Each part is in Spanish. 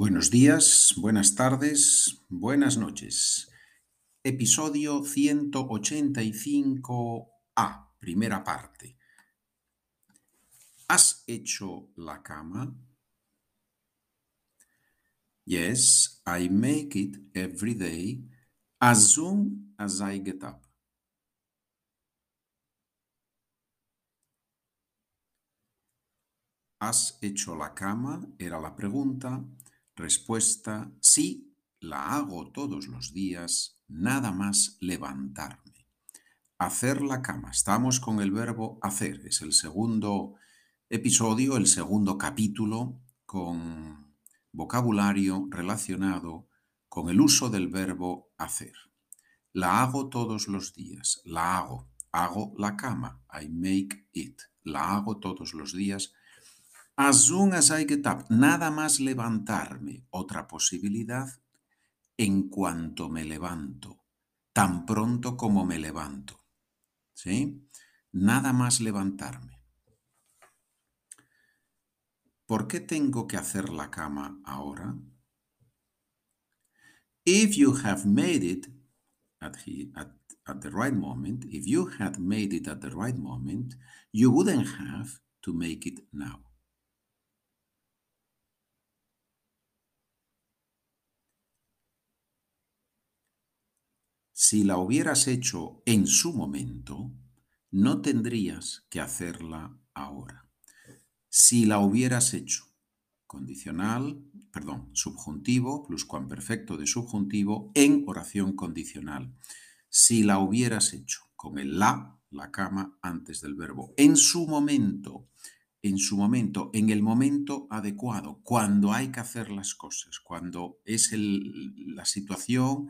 Buenos días, buenas tardes, buenas noches. Episodio 185A, primera parte. ¿Has hecho la cama? Yes, I make it every day as soon as I get up. ¿Has hecho la cama? Era la pregunta. Respuesta, sí, la hago todos los días, nada más levantarme. Hacer la cama. Estamos con el verbo hacer. Es el segundo episodio, el segundo capítulo con vocabulario relacionado con el uso del verbo hacer. La hago todos los días. La hago. Hago la cama. I make it. La hago todos los días As soon as I get up, nada más levantarme. Otra posibilidad, en cuanto me levanto, tan pronto como me levanto. ¿Sí? Nada más levantarme. ¿Por qué tengo que hacer la cama ahora? If you have made it at, at, at the right moment, if you had made it at the right moment, you wouldn't have to make it now. Si la hubieras hecho en su momento, no tendrías que hacerla ahora. Si la hubieras hecho, condicional, perdón, subjuntivo, pluscuamperfecto de subjuntivo, en oración condicional. Si la hubieras hecho con el la, la cama, antes del verbo, en su momento, en su momento, en el momento adecuado, cuando hay que hacer las cosas, cuando es la situación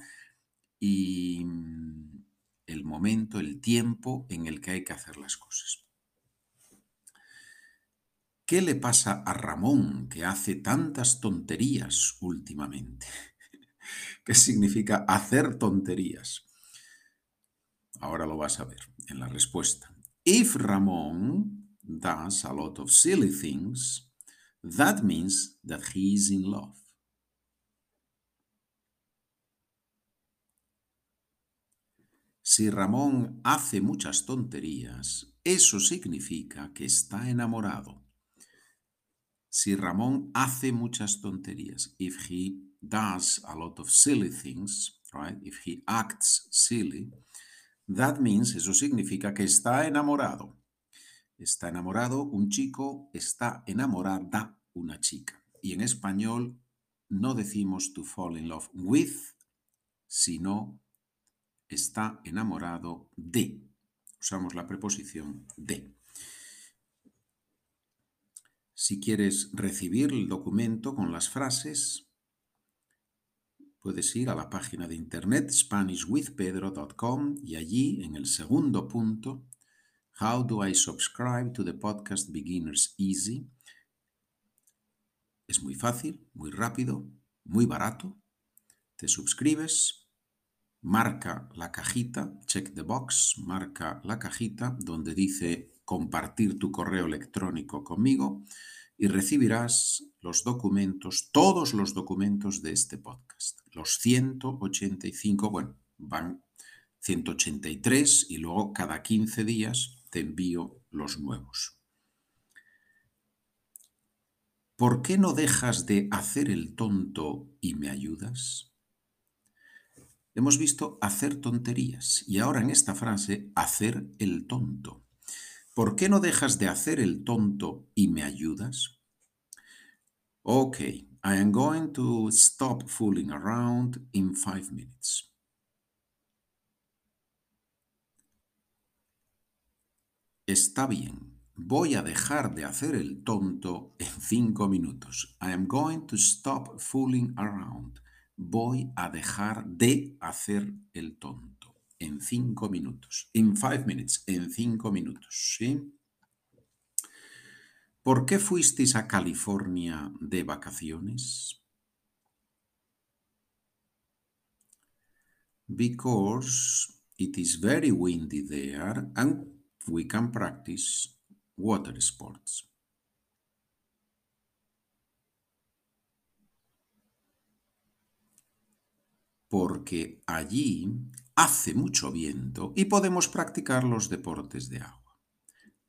y mm, el momento, el tiempo en el que hay que hacer las cosas. ¿Qué le pasa a Ramón que hace tantas tonterías últimamente? ¿Qué significa hacer tonterías? Ahora lo vas a ver en la respuesta. If Ramón does a lot of silly things, that means that he is in love. Si Ramón hace muchas tonterías, eso significa que está enamorado. Si Ramón hace muchas tonterías, if he does a lot of silly things, right? If he acts silly, that means, eso significa que está enamorado. Está enamorado un chico, está enamorada una chica. Y en español no decimos to fall in love with, sino está enamorado de. Usamos la preposición de. Si quieres recibir el documento con las frases, puedes ir a la página de internet SpanishWithPedro.com y allí en el segundo punto, How do I subscribe to the podcast Beginners Easy? Es muy fácil, muy rápido, muy barato. Te suscribes, marca la cajita, check the box, marca la cajita donde dice compartir tu correo electrónico conmigo y recibirás los documentos, todos los documentos de este podcast. Los 185, bueno, van 183 y luego cada 15 días te envío los nuevos. ¿Por qué no dejas de hacer el tonto y me ayudas? Hemos visto hacer tonterías y ahora en esta frase hacer el tonto. ¿Por qué no dejas de hacer el tonto y me ayudas? Ok, I am going to stop fooling around in five minutes. Está bien, voy a dejar de hacer el tonto en cinco minutos. I am going to stop fooling around voy a dejar de hacer el tonto en cinco minutos. In five minutes, en cinco minutos, ¿sí? ¿Por qué fuisteis a California de vacaciones? Because it is very windy there and we can practice water sports. Porque allí hace mucho viento y podemos practicar los deportes de agua.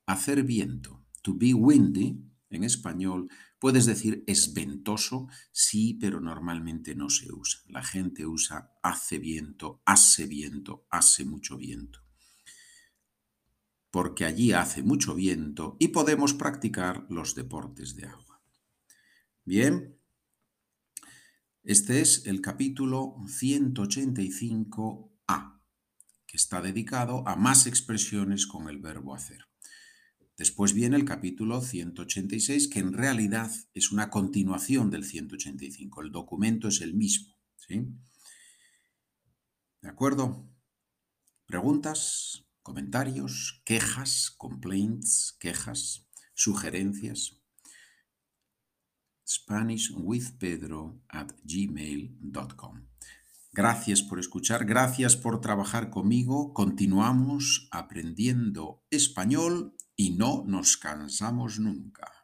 Hacer viento, to be windy, en español, puedes decir es ventoso, sí, pero normalmente no se usa. La gente usa hace viento, hace viento, hace mucho viento. Porque allí hace mucho viento y podemos practicar los deportes de agua. Bien, este es el capítulo 185a, que está dedicado a más expresiones con el verbo hacer. Después viene el capítulo 186, que en realidad es una continuación del 185. El documento es el mismo. ¿De acuerdo? ¿Preguntas? ¿Comentarios? ¿Quejas? ¿Complaints? ¿Quejas? ¿Sugerencias? SpanishWithPedro at gmail.com. Gracias por escuchar, gracias por trabajar conmigo. Continuamos aprendiendo español y no nos cansamos nunca.